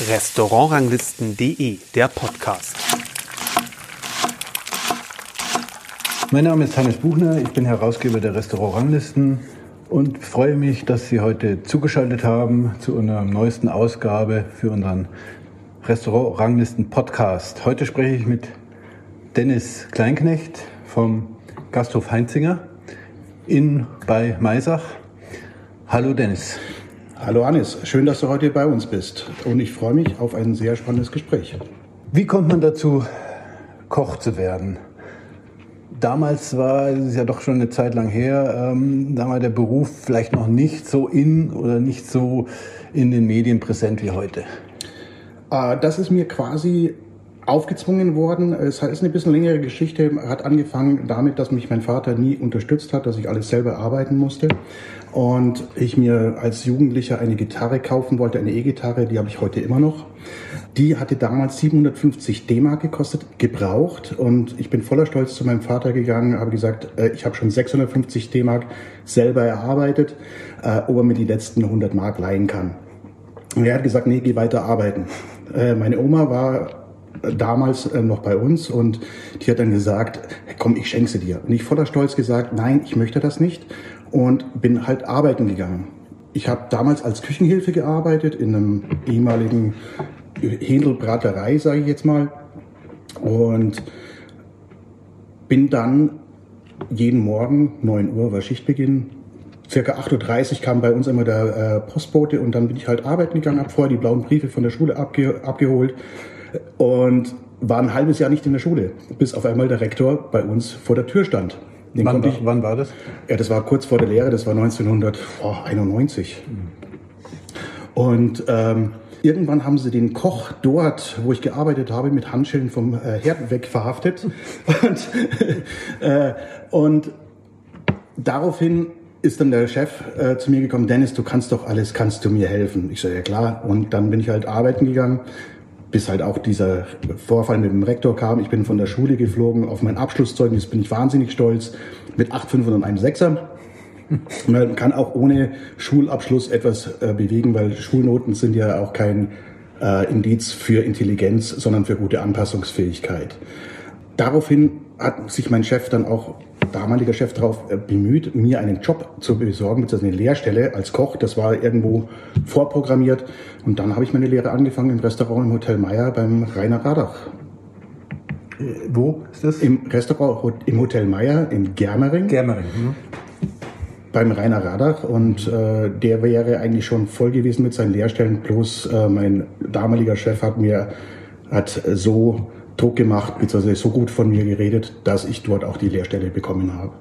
Restaurantranglisten.de, der Podcast. Mein Name ist Hannes Buchner, ich bin Herausgeber der Restaurantranglisten und freue mich, dass Sie heute zugeschaltet haben zu unserer neuesten Ausgabe für unseren Restaurantranglisten-Podcast. Heute spreche ich mit Dennis Kleinknecht vom Gasthof Heinzinger in bei Maisach. Hallo Dennis. Hallo Hannes, schön, dass du heute bei uns bist und ich freue mich auf ein sehr spannendes Gespräch. Wie kommt man dazu, Koch zu werden? Damals war es ja doch schon eine Zeit lang her, ähm, da war der Beruf vielleicht noch nicht so in oder nicht so in den Medien präsent wie heute. Äh, das ist mir quasi aufgezwungen worden. Es ist eine bisschen längere Geschichte. Hat angefangen damit, dass mich mein Vater nie unterstützt hat, dass ich alles selber arbeiten musste. Und ich mir als Jugendlicher eine Gitarre kaufen wollte, eine E-Gitarre, die habe ich heute immer noch. Die hatte damals 750 D-Mark gekostet, gebraucht. Und ich bin voller Stolz zu meinem Vater gegangen, habe gesagt, äh, ich habe schon 650 D-Mark selber erarbeitet, äh, ob er mir die letzten 100 Mark leihen kann. Und er hat gesagt, nee, geh weiter arbeiten. Äh, meine Oma war damals äh, noch bei uns und die hat dann gesagt, komm, ich schenke sie dir. Und ich voller Stolz gesagt, nein, ich möchte das nicht und bin halt arbeiten gegangen. Ich habe damals als Küchenhilfe gearbeitet in einem ehemaligen Händelbraterei, sage ich jetzt mal. Und bin dann jeden Morgen, 9 Uhr war Schichtbeginn, circa 8.30 Uhr kam bei uns immer der äh, Postbote und dann bin ich halt arbeiten gegangen, habe vorher die blauen Briefe von der Schule abge abgeholt, und war ein halbes Jahr nicht in der Schule, bis auf einmal der Rektor bei uns vor der Tür stand. Wann war, ich, wann, war, das? Ja, das war kurz vor der Lehre, das war 1991. Und ähm, irgendwann haben sie den Koch dort, wo ich gearbeitet habe, mit Handschellen vom äh, Herd weg verhaftet. und, äh, und daraufhin ist dann der Chef äh, zu mir gekommen, Dennis, du kannst doch alles, kannst du mir helfen? Ich so, ja klar. Und dann bin ich halt arbeiten gegangen, bis halt auch dieser Vorfall mit dem Rektor kam. Ich bin von der Schule geflogen. Auf mein Abschlusszeugnis bin ich wahnsinnig stolz. Mit 8,5 und einem Sechser. Man kann auch ohne Schulabschluss etwas äh, bewegen, weil Schulnoten sind ja auch kein äh, Indiz für Intelligenz, sondern für gute Anpassungsfähigkeit. Daraufhin hat sich mein Chef dann auch damaliger Chef darauf äh, bemüht, mir einen Job zu besorgen, beziehungsweise eine Lehrstelle als Koch. Das war irgendwo vorprogrammiert. Und dann habe ich meine Lehre angefangen im Restaurant im Hotel Meier beim Rainer Radach. Äh, wo ist das? Im Restaurant im Hotel Meier in Germering. Germering. Hm. Beim Rainer Radach und äh, der wäre eigentlich schon voll gewesen mit seinen Lehrstellen. Bloß äh, mein damaliger Chef hat mir hat so Druck gemacht, beziehungsweise so gut von mir geredet, dass ich dort auch die Lehrstelle bekommen habe.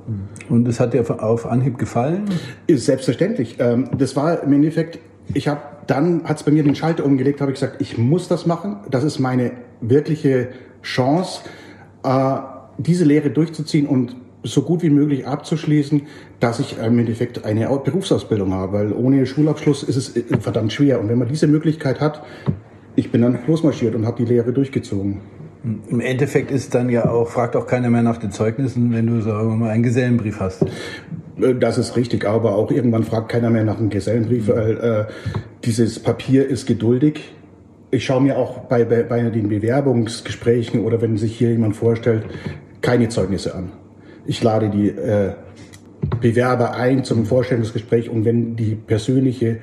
Und das hat dir auf Anhieb gefallen? Ist selbstverständlich. Ähm, das war im Endeffekt, ich habe dann, hat es bei mir den Schalter umgelegt, habe ich gesagt, ich muss das machen. Das ist meine wirkliche Chance, äh, diese Lehre durchzuziehen und so gut wie möglich abzuschließen, dass ich im Endeffekt eine Berufsausbildung habe, weil ohne Schulabschluss ist es äh, verdammt schwer. Und wenn man diese Möglichkeit hat, ich bin dann losmarschiert und habe die Lehre durchgezogen. Im Endeffekt ist dann ja auch, fragt auch keiner mehr nach den Zeugnissen, wenn du, sagen wir mal, einen Gesellenbrief hast. Äh, das ist richtig, aber auch irgendwann fragt keiner mehr nach einem Gesellenbrief, weil äh, dieses Papier ist geduldig. Ich schaue mir auch bei, bei, bei den Bewerbungsgesprächen oder wenn sich hier jemand vorstellt, keine Zeugnisse an. Ich lade die äh, Bewerber ein zum Vorstellungsgespräch und wenn die persönliche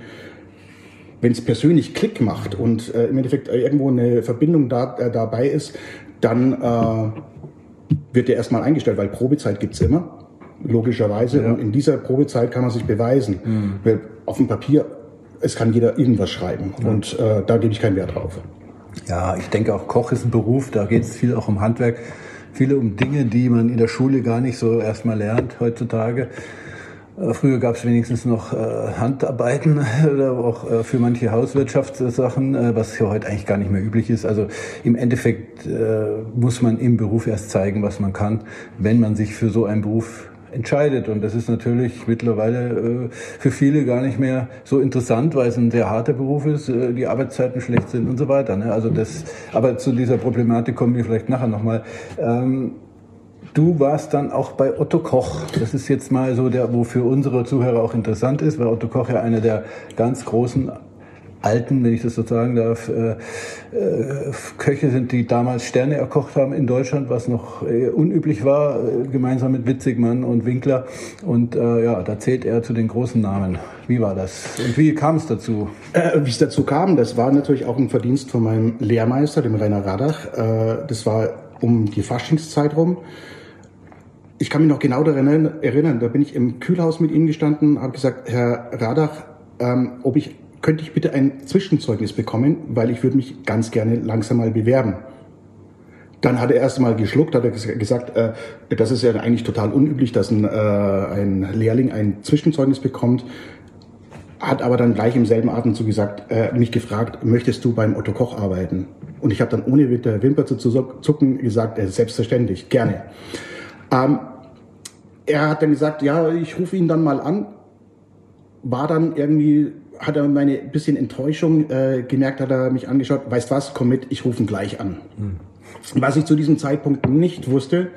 wenn es persönlich Klick macht und äh, im Endeffekt äh, irgendwo eine Verbindung da, äh, dabei ist, dann äh, wird der erstmal eingestellt, weil Probezeit gibt's immer, logischerweise. Ja. Und in dieser Probezeit kann man sich beweisen. Mhm. Weil auf dem Papier, es kann jeder irgendwas schreiben. Ja. Und äh, da gebe ich keinen Wert drauf. Ja, ich denke auch Koch ist ein Beruf, da geht es viel auch um Handwerk, viele um Dinge, die man in der Schule gar nicht so erstmal lernt heutzutage. Äh, früher gab es wenigstens noch äh, Handarbeiten oder auch äh, für manche Hauswirtschaftssachen, äh, was hier heute eigentlich gar nicht mehr üblich ist. Also im Endeffekt äh, muss man im Beruf erst zeigen, was man kann, wenn man sich für so einen Beruf entscheidet. Und das ist natürlich mittlerweile äh, für viele gar nicht mehr so interessant, weil es ein sehr harter Beruf ist, äh, die Arbeitszeiten schlecht sind und so weiter. Ne? Also das, aber zu dieser Problematik kommen wir vielleicht nachher nochmal. Ähm, Du warst dann auch bei Otto Koch. Das ist jetzt mal so der, wo für unsere Zuhörer auch interessant ist, weil Otto Koch ja einer der ganz großen alten, wenn ich das so sagen darf, äh, äh, Köche sind, die damals Sterne erkocht haben in Deutschland, was noch äh, unüblich war, äh, gemeinsam mit Witzigmann und Winkler. Und äh, ja, da zählt er zu den großen Namen. Wie war das? Und wie kam es dazu? Äh, wie es dazu kam, das war natürlich auch ein Verdienst von meinem Lehrmeister, dem Rainer Radach. Äh, das war um die Faschingszeit rum. Ich kann mich noch genau daran erinnern, da bin ich im Kühlhaus mit ihm gestanden, habe gesagt, Herr Radach, ähm, ob ich könnte ich bitte ein Zwischenzeugnis bekommen, weil ich würde mich ganz gerne langsam mal bewerben. Dann hat er erst mal geschluckt, hat er gesagt, äh, das ist ja eigentlich total unüblich, dass ein, äh, ein Lehrling ein Zwischenzeugnis bekommt. Hat aber dann gleich im selben Atemzug gesagt, äh, mich gefragt, möchtest du beim Otto Koch arbeiten? Und ich habe dann ohne mit der Wimper zu zucken gesagt, äh, selbstverständlich, gerne. Ähm, er hat dann gesagt, ja, ich rufe ihn dann mal an. War dann irgendwie hat er meine bisschen Enttäuschung äh, gemerkt, hat er mich angeschaut, weißt was, komm mit, ich rufe ihn gleich an. Hm. Was ich zu diesem Zeitpunkt nicht wusste,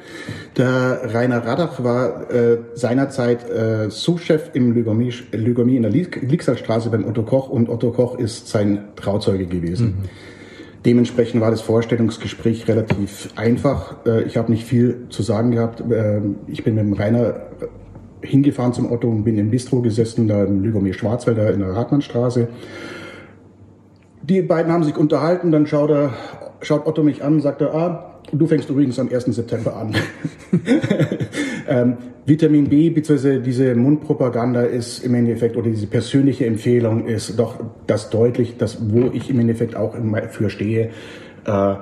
der Rainer Radach war äh, seinerzeit äh, Sous-Chef im Lügomie, Lügomie in der Liexerstraße beim Otto Koch und Otto Koch ist sein Trauzeuge gewesen. Mhm. Dementsprechend war das Vorstellungsgespräch relativ einfach. Äh, ich habe nicht viel zu sagen gehabt. Äh, ich bin mit dem Rainer hingefahren zum Otto und bin im Bistro gesessen, da im Lügomir Schwarzwälder in der Hartmannstraße. Die beiden haben sich unterhalten, dann schaut, er, schaut Otto mich an und sagt, ah, du fängst übrigens am 1. September an. ähm, Vitamin B bzw. diese Mundpropaganda ist im Endeffekt oder diese persönliche Empfehlung ist doch das deutlich, das wo ich im Endeffekt auch für stehe. Äh,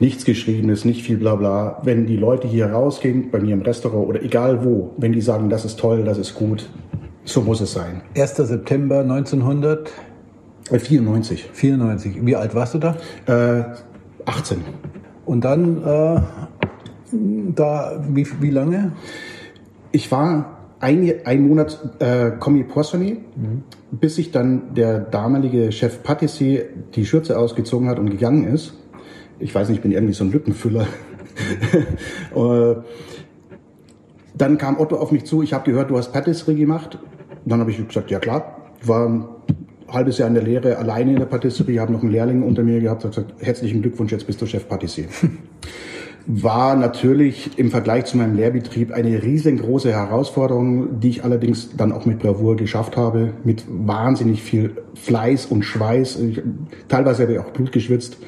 nichts Geschriebenes, nicht viel Blabla. Wenn die Leute hier rausgehen, bei mir im Restaurant oder egal wo, wenn die sagen, das ist toll, das ist gut, so muss es sein. 1. September 1994. 94. Wie alt warst du da? Äh, 18. Und dann äh, da, wie, wie lange? Ich war ein, ein Monat äh, Commis Poissonnier, mhm. bis sich dann der damalige Chef Patissier die Schürze ausgezogen hat und gegangen ist ich weiß nicht, ich bin irgendwie so ein Lückenfüller. Äh, dann kam Otto auf mich zu, ich habe gehört, du hast Patisserie gemacht. Dann habe ich gesagt, ja klar, war halbes Jahr in der Lehre alleine in der Patisserie, habe noch einen Lehrling unter mir gehabt, habe gesagt, herzlichen Glückwunsch, jetzt bist du Chef Patissier. War natürlich im Vergleich zu meinem Lehrbetrieb eine riesengroße Herausforderung, die ich allerdings dann auch mit Bravour geschafft habe, mit wahnsinnig viel Fleiß und Schweiß. Ich, teilweise habe ich auch Blut geschwitzt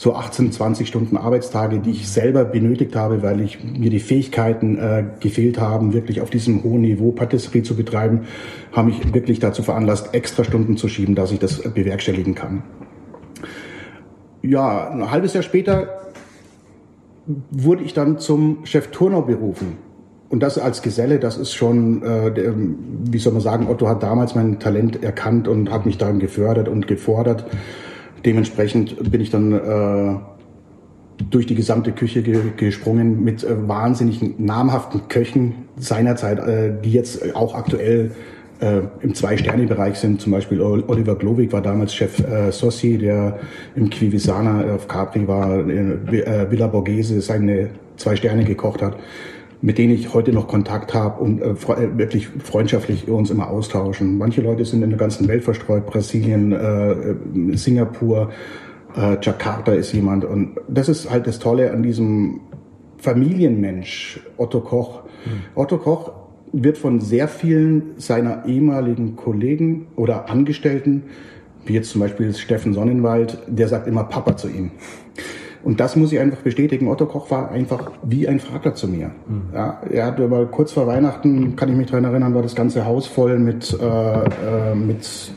so 18, 20 Stunden Arbeitstage, die ich selber benötigt habe, weil ich mir die Fähigkeiten äh, gefehlt haben, wirklich auf diesem hohen Niveau Patisserie zu betreiben, haben mich wirklich dazu veranlasst, extra Stunden zu schieben, dass ich das bewerkstelligen kann. Ja, ein halbes Jahr später wurde ich dann zum Chef Turner berufen. Und das als Geselle, das ist schon, äh, der, wie soll man sagen, Otto hat damals mein Talent erkannt und hat mich darin gefördert und gefordert. Dementsprechend bin ich dann äh, durch die gesamte Küche ge gesprungen mit äh, wahnsinnig namhaften Köchen seinerzeit, äh, die jetzt auch aktuell äh, im Zwei-Sterne-Bereich sind. Zum Beispiel Oliver Glowig war damals Chef äh, Sossi, der im Quivisana auf Capri war, äh, Villa Borghese seine zwei Sterne gekocht hat mit denen ich heute noch Kontakt habe und äh, äh, wirklich freundschaftlich uns immer austauschen. Manche Leute sind in der ganzen Welt verstreut, Brasilien, äh, äh, Singapur, äh, Jakarta ist jemand. Und das ist halt das Tolle an diesem Familienmensch, Otto Koch. Mhm. Otto Koch wird von sehr vielen seiner ehemaligen Kollegen oder Angestellten, wie jetzt zum Beispiel Steffen Sonnenwald, der sagt immer Papa zu ihm. Und das muss ich einfach bestätigen. Otto Koch war einfach wie ein Vater zu mir. Mhm. Ja, er hat aber kurz vor Weihnachten, kann ich mich daran erinnern, war das ganze Haus voll mit, äh, äh, mit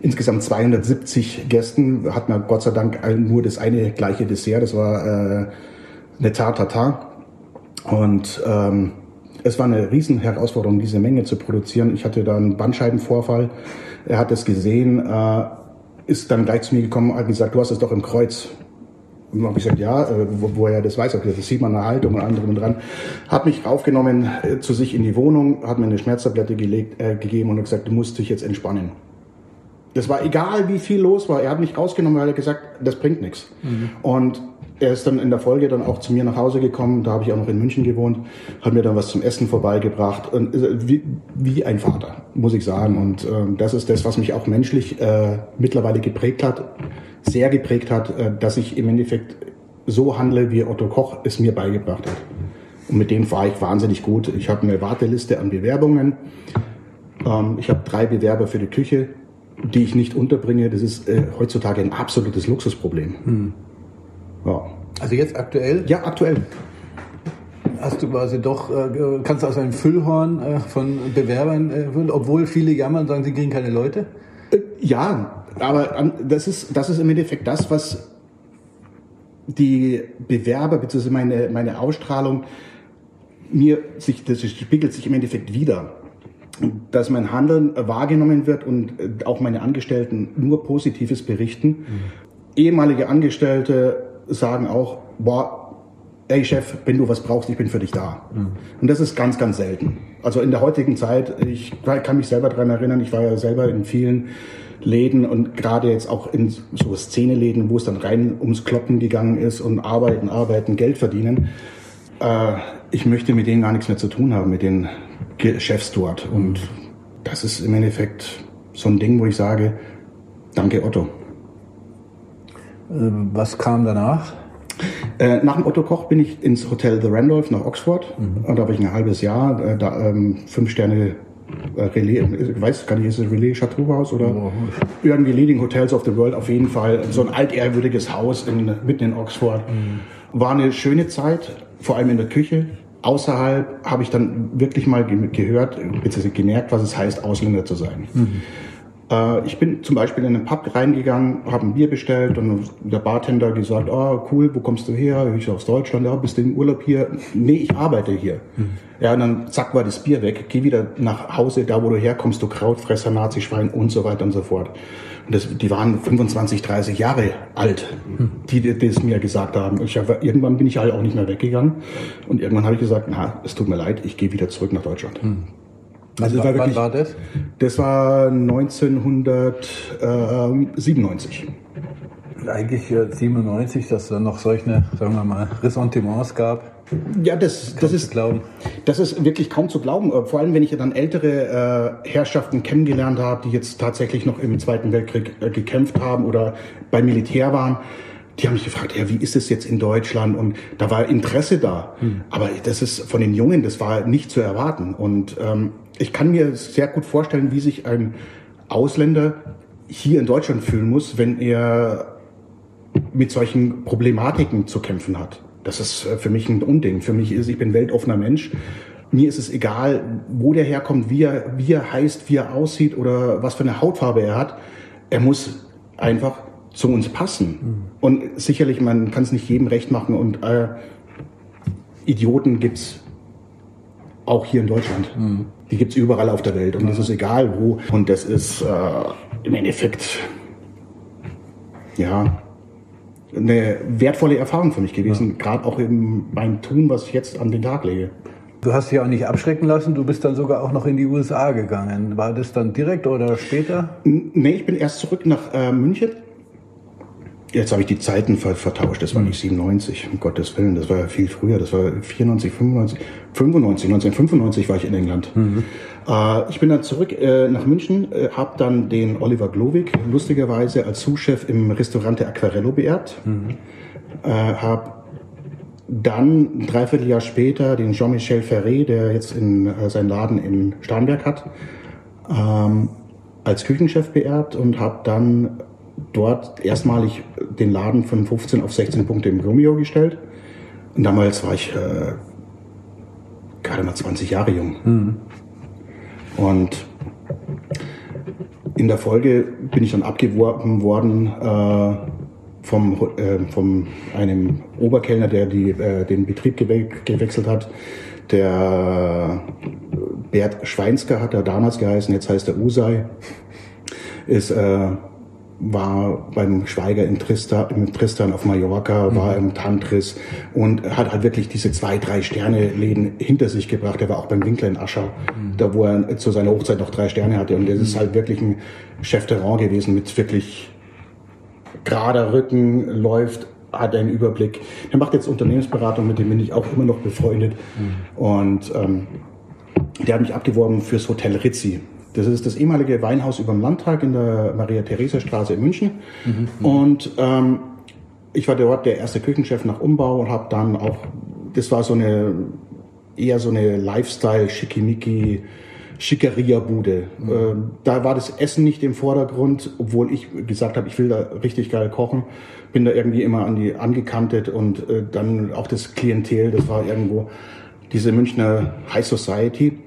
insgesamt 270 Gästen. Hat man Gott sei Dank nur das eine gleiche Dessert. Das war äh, eine Tartata. Und ähm, es war eine riesen Herausforderung, diese Menge zu produzieren. Ich hatte da einen Bandscheibenvorfall. Er hat es gesehen, äh, ist dann gleich zu mir gekommen, hat gesagt, du hast es doch im Kreuz. Und habe ich gesagt, ja, äh, wo, er das weiß, okay, das sieht man an der Haltung und anderem dran. Hat mich raufgenommen äh, zu sich in die Wohnung, hat mir eine Schmerztablette gelegt, äh, gegeben und hat gesagt, du musst dich jetzt entspannen. Das war egal, wie viel los war. Er hat mich rausgenommen, weil er gesagt, das bringt nichts. Mhm. Und er ist dann in der Folge dann auch zu mir nach Hause gekommen, da habe ich auch noch in München gewohnt, hat mir dann was zum Essen vorbeigebracht. Und wie, wie ein Vater, muss ich sagen. Und äh, das ist das, was mich auch menschlich äh, mittlerweile geprägt hat, sehr geprägt hat, äh, dass ich im Endeffekt so handle, wie Otto Koch es mir beigebracht hat. Und mit dem fahre ich wahnsinnig gut. Ich habe eine Warteliste an Bewerbungen. Ähm, ich habe drei Bewerber für die Küche, die ich nicht unterbringe. Das ist äh, heutzutage ein absolutes Luxusproblem. Hm. Ja. Also jetzt aktuell? Ja, aktuell. Hast du quasi doch, äh, kannst du aus einem Füllhorn äh, von Bewerbern äh, obwohl viele jammern und sagen, sie kriegen keine Leute? Ja, aber das ist, das ist im Endeffekt das, was die Bewerber bzw. Meine, meine Ausstrahlung mir sich, das spiegelt sich im Endeffekt wieder. Dass mein Handeln wahrgenommen wird und auch meine Angestellten nur Positives berichten. Mhm. Ehemalige Angestellte sagen auch, boah, ey Chef, wenn du was brauchst, ich bin für dich da. Mhm. Und das ist ganz, ganz selten. Also in der heutigen Zeit, ich kann mich selber daran erinnern, ich war ja selber in vielen Läden und gerade jetzt auch in so Szeneläden, wo es dann rein ums Kloppen gegangen ist und arbeiten, arbeiten, Geld verdienen. Äh, ich möchte mit denen gar nichts mehr zu tun haben, mit den Chefs dort. Und das ist im Endeffekt so ein Ding, wo ich sage, danke Otto. Ähm, was kam danach? Äh, nach dem Otto Koch bin ich ins Hotel The Randolph nach Oxford. Mhm. Und da habe ich ein halbes Jahr, äh, da, ähm, fünf Sterne äh, Relais, ich weiß gar nicht, ist es Relais Chateauhaus oder oh. irgendwie Leading Hotels of the World auf jeden Fall. So ein altehrwürdiges Haus in, mitten in Oxford. Mhm. War eine schöne Zeit, vor allem in der Küche. Außerhalb habe ich dann wirklich mal gehört, beziehungsweise gemerkt, was es heißt, Ausländer zu sein. Mhm. Äh, ich bin zum Beispiel in einen Pub reingegangen, habe ein Bier bestellt und der Bartender gesagt, oh cool, wo kommst du her? Ich aus Deutschland, ja, bist du im Urlaub hier? Nee, ich arbeite hier. Mhm. Ja, und dann zack war das Bier weg, geh wieder nach Hause, da wo du herkommst, du Krautfresser, Nazi-Schwein und so weiter und so fort. Und das, die waren 25, 30 Jahre alt, mhm. die, die das mir gesagt haben. Ich irgendwann bin ich halt auch nicht mehr weggegegangen und irgendwann habe ich gesagt, na, es tut mir leid, ich gehe wieder zurück nach Deutschland. Mhm. Also war wirklich, wann war das? Das war 1997. Eigentlich 97, dass es dann noch solche, sagen wir mal, Ressentiments gab. Ja, das, das ist glauben. Das ist wirklich kaum zu glauben. Vor allem, wenn ich dann ältere äh, Herrschaften kennengelernt habe, die jetzt tatsächlich noch im Zweiten Weltkrieg äh, gekämpft haben oder beim Militär waren die haben mich gefragt, ja, wie ist es jetzt in Deutschland? Und da war Interesse da. Hm. Aber das ist von den Jungen, das war nicht zu erwarten. Und ähm, ich kann mir sehr gut vorstellen, wie sich ein Ausländer hier in Deutschland fühlen muss, wenn er mit solchen Problematiken zu kämpfen hat. Das ist äh, für mich ein Unding. Für mich ist, ich bin weltoffener Mensch. Mir ist es egal, wo der herkommt, wie er, wie er heißt, wie er aussieht oder was für eine Hautfarbe er hat. Er muss einfach zu uns passen. Mhm. Und sicherlich, man kann es nicht jedem recht machen und äh, Idioten gibt's auch hier in Deutschland. Mhm. Die gibt's überall auf der Welt und es ist egal wo. Und das ist äh, im Endeffekt ja eine wertvolle Erfahrung für mich gewesen, ja. gerade auch in meinem Tun, was ich jetzt an den Tag lege. Du hast dich auch nicht abschrecken lassen, du bist dann sogar auch noch in die USA gegangen. War das dann direkt oder später? Nee, ich bin erst zurück nach äh, München Jetzt habe ich die Zeiten vertauscht. Das war nicht 97, um Gottes Willen. Das war ja viel früher. Das war 94, 95, 95, 1995 war ich in England. Mhm. Äh, ich bin dann zurück äh, nach München, äh, habe dann den Oliver Glowig lustigerweise als Sous-Chef im Restaurante Aquarello beerbt. Mhm. Äh, habe dann ein Dreivierteljahr später den Jean-Michel Ferré, der jetzt in, äh, seinen Laden in Starnberg hat, ähm, als Küchenchef beerbt und habe dann dort erstmalig den Laden von 15 auf 16 Punkte im Romeo gestellt. Und damals war ich äh, gerade mal 20 Jahre jung. Mhm. Und in der Folge bin ich dann abgeworben worden äh, vom, äh, vom einem Oberkellner, der die, äh, den Betrieb gewe gewechselt hat. Der Bert Schweinsker hat er damals geheißen, jetzt heißt er Usai. Ist äh, war beim Schweiger in Tristan, im Tristan auf Mallorca, mhm. war im Tantris und hat halt wirklich diese zwei, drei Sterne-Läden hinter sich gebracht. Er war auch beim Winkler in Aschau, mhm. da wo er zu seiner Hochzeit noch drei Sterne hatte. Und das mhm. ist halt wirklich ein Chef de Rang gewesen mit wirklich gerader Rücken, läuft hat einen Überblick. Der macht jetzt Unternehmensberatung, mit dem bin ich auch immer noch befreundet. Mhm. Und ähm, der hat mich abgeworben fürs Hotel Rizzi. Das ist das ehemalige Weinhaus über dem Landtag in der Maria-Theresia-Straße in München. Mhm. Und ähm, ich war dort der erste Küchenchef nach Umbau und habe dann auch, das war so eine eher so eine Lifestyle, Schickimicki, Mhm. Ähm, da war das Essen nicht im Vordergrund, obwohl ich gesagt habe, ich will da richtig geil kochen. Bin da irgendwie immer an die angekantet und äh, dann auch das Klientel, das war irgendwo diese Münchner High Society,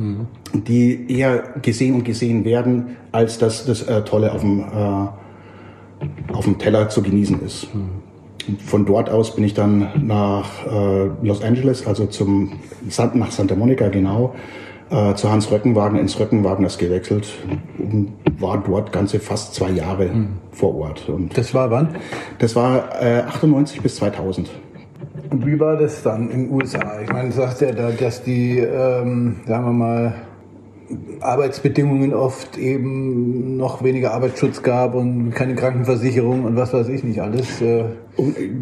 mhm. die eher gesehen und gesehen werden, als dass das äh, Tolle auf dem, äh, auf dem Teller zu genießen ist. Mhm. Von dort aus bin ich dann nach äh, Los Angeles, also zum, nach Santa Monica genau, äh, zu Hans Röckenwagen ins Röckenwageners gewechselt und war dort ganze fast zwei Jahre mhm. vor Ort. Und das war wann? Das war äh, 98 bis 2000 wie war das dann in den USA? Ich meine, sagt er da, dass die, ähm, sagen wir mal, Arbeitsbedingungen oft eben noch weniger Arbeitsschutz gab und keine Krankenversicherung und was weiß ich nicht alles. Äh.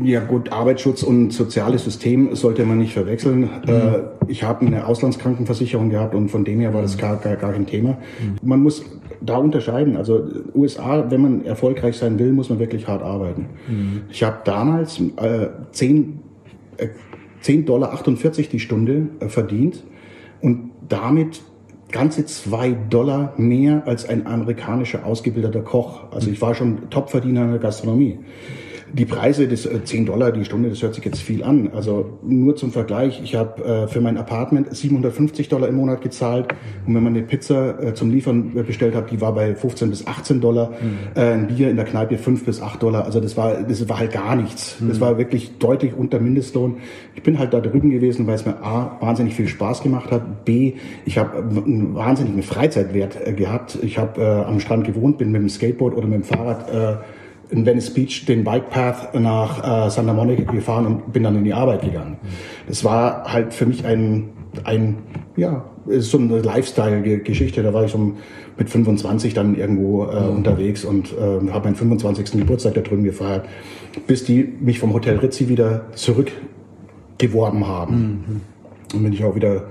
Ja gut, Arbeitsschutz und soziales System sollte man nicht verwechseln. Mhm. Äh, ich habe eine Auslandskrankenversicherung gehabt und von dem her war das gar, gar, gar kein Thema. Mhm. Man muss da unterscheiden. Also USA, wenn man erfolgreich sein will, muss man wirklich hart arbeiten. Mhm. Ich habe damals äh, zehn äh, 10,48 Dollar die Stunde äh, verdient und damit ganze zwei Dollar mehr als ein amerikanischer ausgebildeter Koch. Also ich war schon Topverdiener in der Gastronomie. Die Preise, das 10 äh, Dollar die Stunde, das hört sich jetzt viel an. Also nur zum Vergleich, ich habe äh, für mein Apartment 750 Dollar im Monat gezahlt und wenn man eine Pizza äh, zum Liefern bestellt hat, die war bei 15 bis 18 Dollar, mhm. äh, ein Bier in der Kneipe 5 bis 8 Dollar. Also das war, das war halt gar nichts. Mhm. Das war wirklich deutlich unter Mindestlohn. Ich bin halt da drüben gewesen, weil es mir A, wahnsinnig viel Spaß gemacht hat, B, ich habe einen wahnsinnigen Freizeitwert äh, gehabt. Ich habe äh, am Strand gewohnt, bin mit dem Skateboard oder mit dem Fahrrad äh, in Venice Beach den Bike Path nach äh, Santa Monica gefahren und bin dann in die Arbeit gegangen. Das war halt für mich ein, ein ja, ist so eine Lifestyle-Geschichte. Da war ich so mit 25 dann irgendwo äh, mhm. unterwegs und äh, habe meinen 25. Geburtstag da drüben gefeiert, bis die mich vom Hotel Rizzi wieder zurückgeworben haben. Mhm. Und bin ich auch wieder,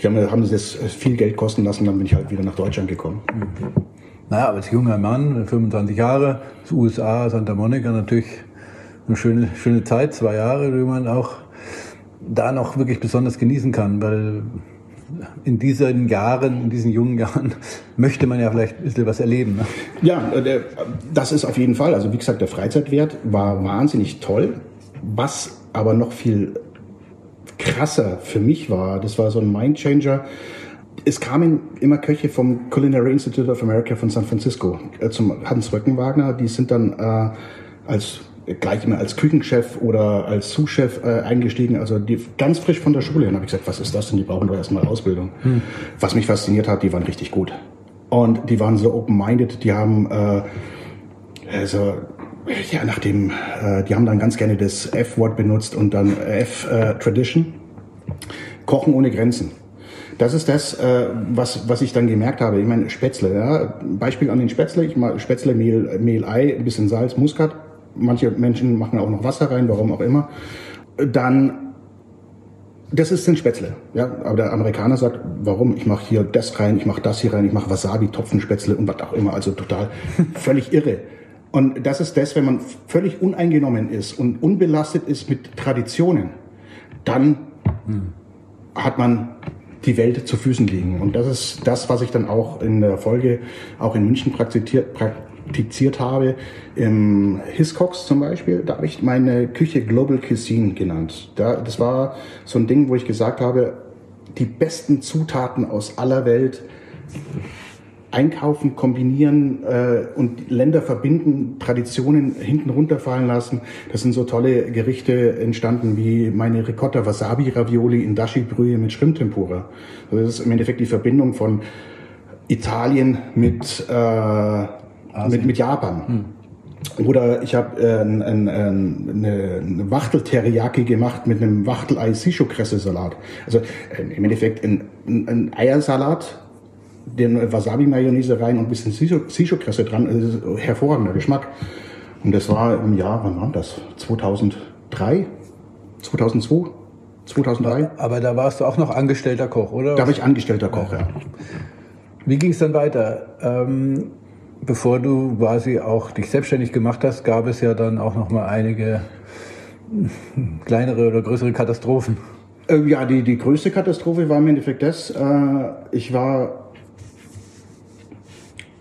die haben, haben das viel Geld kosten lassen, dann bin ich halt wieder nach Deutschland gekommen. Mhm. Naja, als junger Mann, 25 Jahre, zu USA, Santa Monica, natürlich eine schöne, schöne Zeit, zwei Jahre, die man auch da noch wirklich besonders genießen kann, weil in diesen Jahren, in diesen jungen Jahren möchte man ja vielleicht ein bisschen was erleben. Ne? Ja, äh, das ist auf jeden Fall. Also wie gesagt, der Freizeitwert war wahnsinnig toll. Was aber noch viel krasser für mich war, das war so ein Mindchanger es kamen immer Köche vom Culinary Institute of America von San Francisco äh, zum Hans Röckenwagner. Die sind dann äh, als gleich immer als Küchenchef oder als Sous-Chef äh, eingestiegen, also die ganz frisch von der Schule. Und habe ich gesagt, was ist das denn? Die brauchen doch erstmal Ausbildung. Hm. Was mich fasziniert hat, die waren richtig gut. Und die waren so open-minded, die haben äh, also ja, nachdem, äh, die haben dann ganz gerne das F-Wort benutzt und dann F-Tradition. Äh, Kochen ohne Grenzen. Das ist das, äh, was, was ich dann gemerkt habe. Ich meine, Spätzle, ja. Beispiel an den Spätzle. Ich mache Spätzle, Mehl, Mehl, Ei, ein bisschen Salz, Muskat. Manche Menschen machen auch noch Wasser rein, warum auch immer. Dann, das ist ein Spätzle. Ja, aber der Amerikaner sagt, warum? Ich mache hier das rein, ich mache das hier rein, ich mache Wasabi, Topfenspätzle und was auch immer. Also total völlig irre. Und das ist das, wenn man völlig uneingenommen ist und unbelastet ist mit Traditionen, dann hm. hat man die Welt zu Füßen liegen. Und das ist das, was ich dann auch in der Folge auch in München praktiziert, praktiziert habe. Im Hiscox zum Beispiel, da habe ich meine Küche Global Cuisine genannt. Da, das war so ein Ding, wo ich gesagt habe, die besten Zutaten aus aller Welt einkaufen, kombinieren äh, und Länder verbinden, Traditionen hinten runterfallen lassen. Das sind so tolle Gerichte entstanden wie meine Ricotta Wasabi Ravioli in Dashi Brühe mit Shrimp-Tempura. Also das ist im Endeffekt die Verbindung von Italien mit, äh, mit, mit Japan. Hm. Oder ich habe äh, ein, ein, eine, eine Wachtel-Teriyaki gemacht mit einem Wachtelei Sisho-Kresse-Salat. Also äh, im Endeffekt ein, ein Eiersalat den Wasabi-Mayonnaise rein und ein bisschen Sisho-Kresse dran. Ist hervorragender Geschmack. Und das war im Jahr, wann war das? 2003? 2002? 2003? Aber da warst du auch noch angestellter Koch, oder? Da war ich angestellter Koch, ja. Wie ging es dann weiter? Ähm, bevor du quasi auch dich selbstständig gemacht hast, gab es ja dann auch noch mal einige kleinere oder größere Katastrophen. Äh, ja, die, die größte Katastrophe war im Endeffekt das. Äh, ich war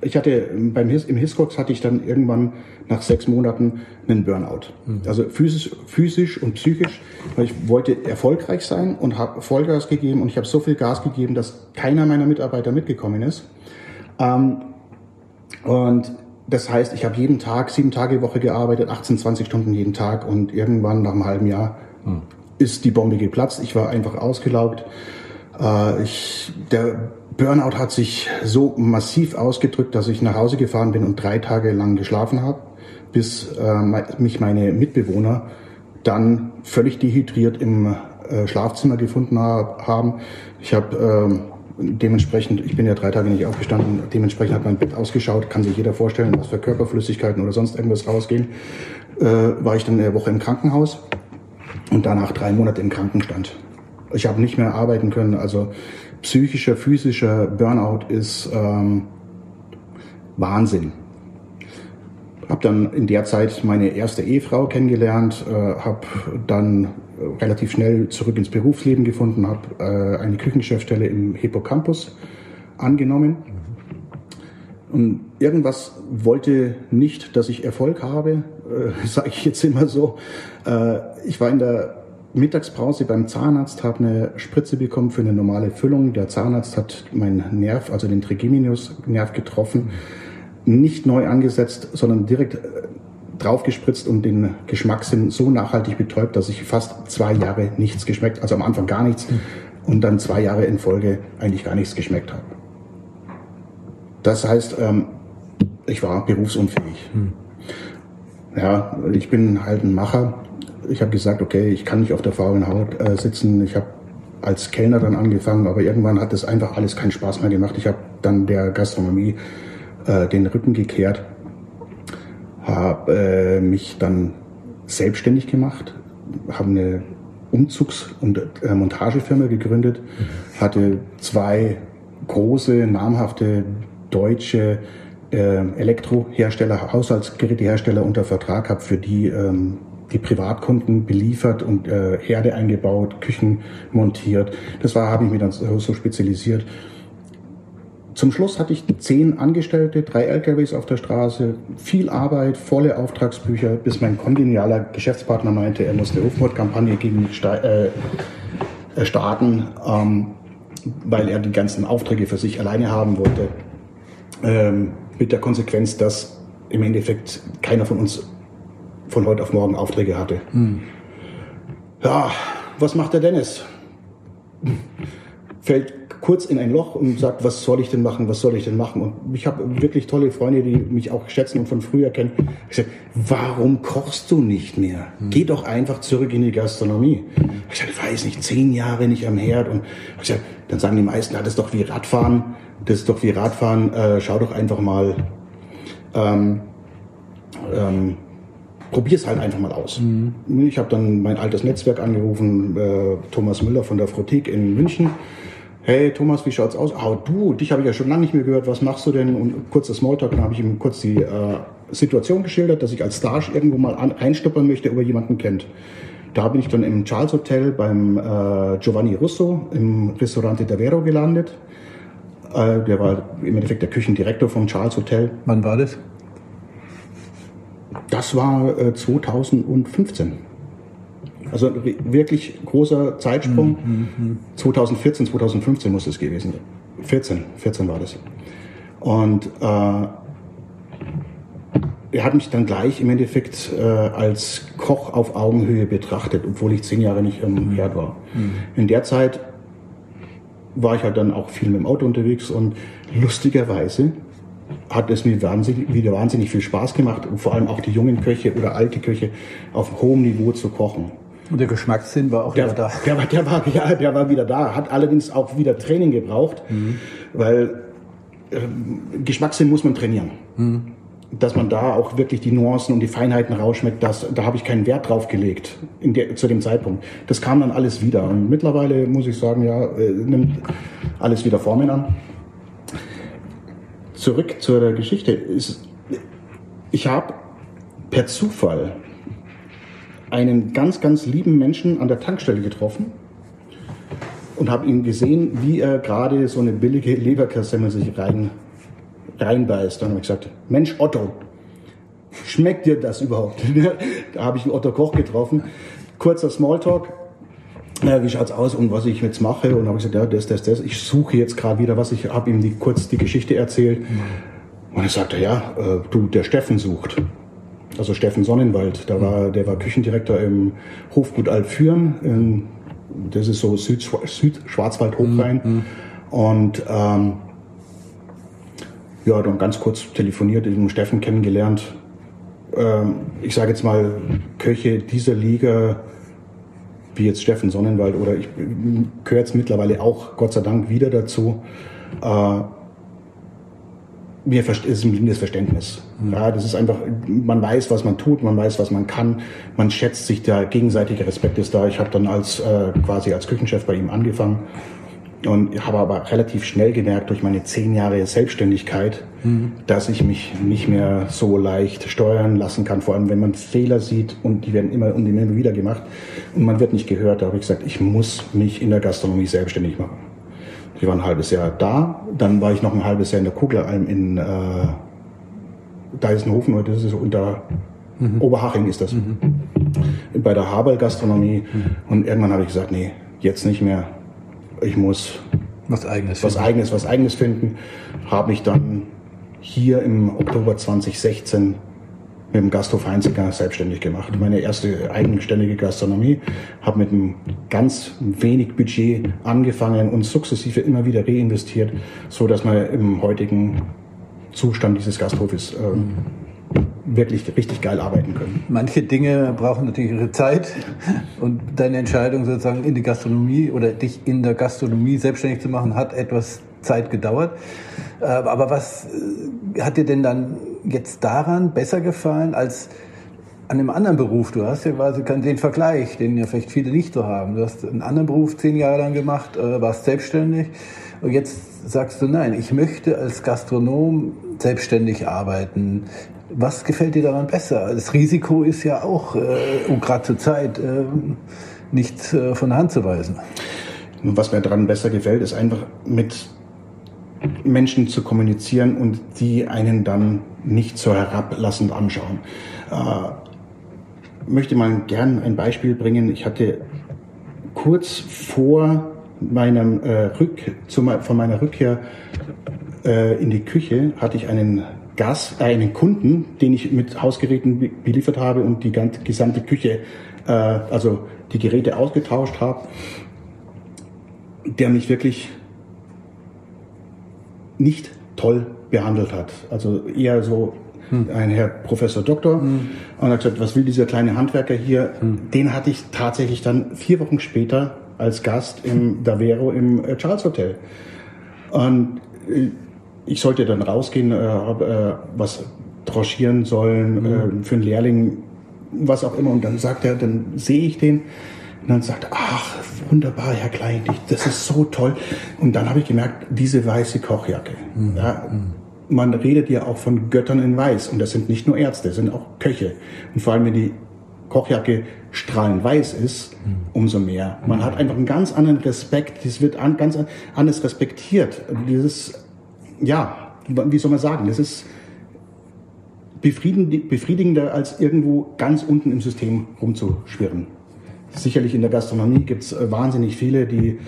ich hatte beim His, im Hiscox hatte ich dann irgendwann nach sechs Monaten einen Burnout. Mhm. Also physisch, physisch und psychisch, weil ich wollte erfolgreich sein und habe Vollgas gegeben und ich habe so viel Gas gegeben, dass keiner meiner Mitarbeiter mitgekommen ist. Ähm, und das heißt, ich habe jeden Tag, sieben Tage die Woche gearbeitet, 18, 20 Stunden jeden Tag und irgendwann nach einem halben Jahr mhm. ist die Bombe geplatzt. Ich war einfach ausgelaugt. Äh, ich, der Burnout hat sich so massiv ausgedrückt, dass ich nach Hause gefahren bin und drei Tage lang geschlafen habe, bis äh, mich meine Mitbewohner dann völlig dehydriert im äh, Schlafzimmer gefunden haben. Ich habe äh, dementsprechend, ich bin ja drei Tage nicht aufgestanden, dementsprechend hat mein Bett ausgeschaut, kann sich jeder vorstellen, was für Körperflüssigkeiten oder sonst irgendwas rausgehen. Äh, war ich dann eine Woche im Krankenhaus und danach drei Monate im Krankenstand. Ich habe nicht mehr arbeiten können, also psychischer, physischer Burnout ist ähm, Wahnsinn. Habe dann in der Zeit meine erste Ehefrau kennengelernt, äh, habe dann relativ schnell zurück ins Berufsleben gefunden, habe äh, eine Küchenchefstelle im Hippocampus angenommen. Und irgendwas wollte nicht, dass ich Erfolg habe, äh, sage ich jetzt immer so. Äh, ich war in der Mittagspause beim Zahnarzt, habe eine Spritze bekommen für eine normale Füllung. Der Zahnarzt hat meinen Nerv, also den Trigeminus-Nerv getroffen, nicht neu angesetzt, sondern direkt äh, draufgespritzt und den Geschmackssinn so nachhaltig betäubt, dass ich fast zwei Jahre nichts geschmeckt, also am Anfang gar nichts und dann zwei Jahre in Folge eigentlich gar nichts geschmeckt habe. Das heißt, ähm, ich war berufsunfähig. Hm. Ja, ich bin halt ein Macher ich habe gesagt, okay, ich kann nicht auf der faulen Haut äh, sitzen. Ich habe als Kellner dann angefangen, aber irgendwann hat das einfach alles keinen Spaß mehr gemacht. Ich habe dann der Gastronomie äh, den Rücken gekehrt, habe äh, mich dann selbstständig gemacht, habe eine Umzugs- und äh, Montagefirma gegründet, hatte zwei große, namhafte deutsche äh, Elektrohersteller, Haushaltsgerätehersteller unter Vertrag habe, für die ähm, die Privatkunden beliefert und äh, Herde eingebaut, Küchen montiert. Das war, habe ich mir dann so, spezialisiert. Zum Schluss hatte ich zehn Angestellte, drei LKWs auf der Straße, viel Arbeit, volle Auftragsbücher, bis mein kongenialer Geschäftspartner meinte, er muss eine Aufmordkampagne gegen mich äh, äh, starten, ähm, weil er die ganzen Aufträge für sich alleine haben wollte. Ähm, mit der Konsequenz, dass im Endeffekt keiner von uns von heute auf morgen Aufträge hatte. Hm. Ja, was macht der Dennis? Fällt kurz in ein Loch und sagt, was soll ich denn machen, was soll ich denn machen? Und ich habe wirklich tolle Freunde, die mich auch schätzen und von früher kennen. Ich sage, warum kochst du nicht mehr? Hm. Geh doch einfach zurück in die Gastronomie. Ich sage, ich weiß nicht, zehn Jahre nicht am Herd. Und ich sag, dann sagen die meisten, das ist doch wie Radfahren, das ist doch wie Radfahren, äh, schau doch einfach mal. Ähm, ähm, probier es halt einfach mal aus. Mhm. Ich habe dann mein altes Netzwerk angerufen, äh, Thomas Müller von der Frotik in München. Hey Thomas, wie schaut's aus? Ah, du, dich habe ich ja schon lange nicht mehr gehört. Was machst du denn? Und kurzer Smalltalk, dann habe ich ihm kurz die äh, Situation geschildert, dass ich als Star irgendwo mal an, einstuppern möchte, ob er jemanden kennt. Da bin ich dann im Charles Hotel beim äh, Giovanni Russo im Restaurante Davvero gelandet. Äh, der war im Endeffekt der Küchendirektor vom Charles Hotel. Wann war das? Das war äh, 2015. Also wirklich großer Zeitsprung. Mhm. 2014, 2015 muss es gewesen sein. 14, 14 war das. Und äh, er hat mich dann gleich im Endeffekt äh, als Koch auf Augenhöhe betrachtet, obwohl ich zehn Jahre nicht im Herd war. Mhm. In der Zeit war ich halt dann auch viel mit dem Auto unterwegs und lustigerweise hat es mir wahnsinnig, wieder wahnsinnig viel Spaß gemacht und vor allem auch die jungen Köche oder alte Köche auf hohem Niveau zu kochen. Und der Geschmackssinn war auch der, wieder da. Der, der, der, war, ja, der war wieder da, hat allerdings auch wieder Training gebraucht, mhm. weil äh, Geschmackssinn muss man trainieren. Mhm. dass man da auch wirklich die Nuancen und die Feinheiten rausschmeckt, das, da habe ich keinen Wert drauf gelegt in der, zu dem Zeitpunkt. Das kam dann alles wieder. Und mittlerweile muss ich sagen, ja, äh, nimmt alles wieder Formen an. Zurück zur Geschichte. Ist, ich habe per Zufall einen ganz, ganz lieben Menschen an der Tankstelle getroffen und habe ihn gesehen, wie er gerade so eine billige Leberkassemmel sich rein reinbeißt. Dann habe ich gesagt, Mensch Otto, schmeckt dir das überhaupt? da habe ich einen Otto Koch getroffen. Kurzer Smalltalk. Naja, wie schaut's aus und was ich jetzt mache? Und habe gesagt, ja, das, das, das. Ich suche jetzt gerade wieder was. Ich habe ihm die, kurz die Geschichte erzählt. Und er sagte, ja, äh, du, der Steffen sucht. Also Steffen Sonnenwald, der war, der war Küchendirektor im Hofgut Altführen. das ist so Südschwarzwald-Hochrhein. Mhm. Und ähm, ja, dann ganz kurz telefoniert, den Steffen kennengelernt. Ähm, ich sage jetzt mal, Köche dieser Liga, wie jetzt Steffen Sonnenwald oder ich gehöre jetzt mittlerweile auch Gott sei Dank wieder dazu. Äh, mir ist ein blindes Verständnis. Mhm. Ja, das ist einfach, man weiß, was man tut, man weiß, was man kann, man schätzt sich, der gegenseitige Respekt ist da. Ich habe dann als äh, quasi als Küchenchef bei ihm angefangen und habe aber relativ schnell gemerkt durch meine zehn Jahre Selbstständigkeit, mhm. dass ich mich nicht mehr so leicht steuern lassen kann. Vor allem, wenn man Fehler sieht und die werden immer und immer wieder gemacht und man wird nicht gehört. Da habe ich gesagt, ich muss mich in der Gastronomie selbstständig machen. Ich war ein halbes Jahr da, dann war ich noch ein halbes Jahr in der Kugelalm in äh, Deisenhofen, das ist unter mhm. Oberhaching ist das, mhm. bei der Haberl Gastronomie. Und irgendwann habe ich gesagt, nee, jetzt nicht mehr ich muss was eigenes, was finden. eigenes, was eigenes finden. Habe ich dann hier im Oktober 2016 mit dem Gasthof Heinziger selbstständig gemacht. Meine erste eigenständige Gastronomie. Habe mit einem ganz wenig Budget angefangen und sukzessive immer wieder reinvestiert, so dass man im heutigen Zustand dieses Gasthofes äh, wirklich richtig geil arbeiten können. Manche Dinge brauchen natürlich ihre Zeit und deine Entscheidung sozusagen in die Gastronomie oder dich in der Gastronomie selbstständig zu machen, hat etwas Zeit gedauert. Äh, aber was äh, hat dir denn dann jetzt daran besser gefallen als an einem anderen Beruf? Du hast ja quasi den Vergleich, den ja vielleicht viele nicht so haben. Du hast einen anderen Beruf zehn Jahre lang gemacht, äh, warst selbstständig und jetzt sagst du, nein, ich möchte als Gastronom selbstständig arbeiten. Was gefällt dir daran besser? Das Risiko ist ja auch, äh, und gerade zur Zeit, äh, nicht äh, von der Hand zu weisen. Was mir daran besser gefällt, ist einfach mit Menschen zu kommunizieren und die einen dann nicht so herablassend anschauen. Äh, möchte mal gern ein Beispiel bringen. Ich hatte kurz vor meinem äh, Rück, zu, von meiner Rückkehr äh, in die Küche hatte ich einen Gas, äh, einen Kunden, den ich mit Hausgeräten beliefert habe und die ganze, gesamte Küche, äh, also die Geräte ausgetauscht habe, der mich wirklich nicht toll behandelt hat. Also eher so hm. ein Herr Professor Doktor hm. und hat gesagt, was will dieser kleine Handwerker hier? Hm. Den hatte ich tatsächlich dann vier Wochen später als Gast im Davero im äh, Charles Hotel. Und äh, ich sollte dann rausgehen, äh, äh, was droschieren sollen mhm. äh, für einen Lehrling, was auch immer. Und dann sagt er, dann sehe ich den und dann sagt er, ach, wunderbar, Herr Klein, das ist so toll. Und dann habe ich gemerkt, diese weiße Kochjacke. Mhm. Ja, man redet ja auch von Göttern in Weiß. Und das sind nicht nur Ärzte, das sind auch Köche. Und vor allem, wenn die Kochjacke strahlend weiß ist, mhm. umso mehr. Man hat einfach einen ganz anderen Respekt, das wird an, ganz anders respektiert. Dieses ja, wie soll man sagen, das ist befriedigender als irgendwo ganz unten im System rumzuschwirren. Sicherlich in der Gastronomie gibt es äh, wahnsinnig viele, die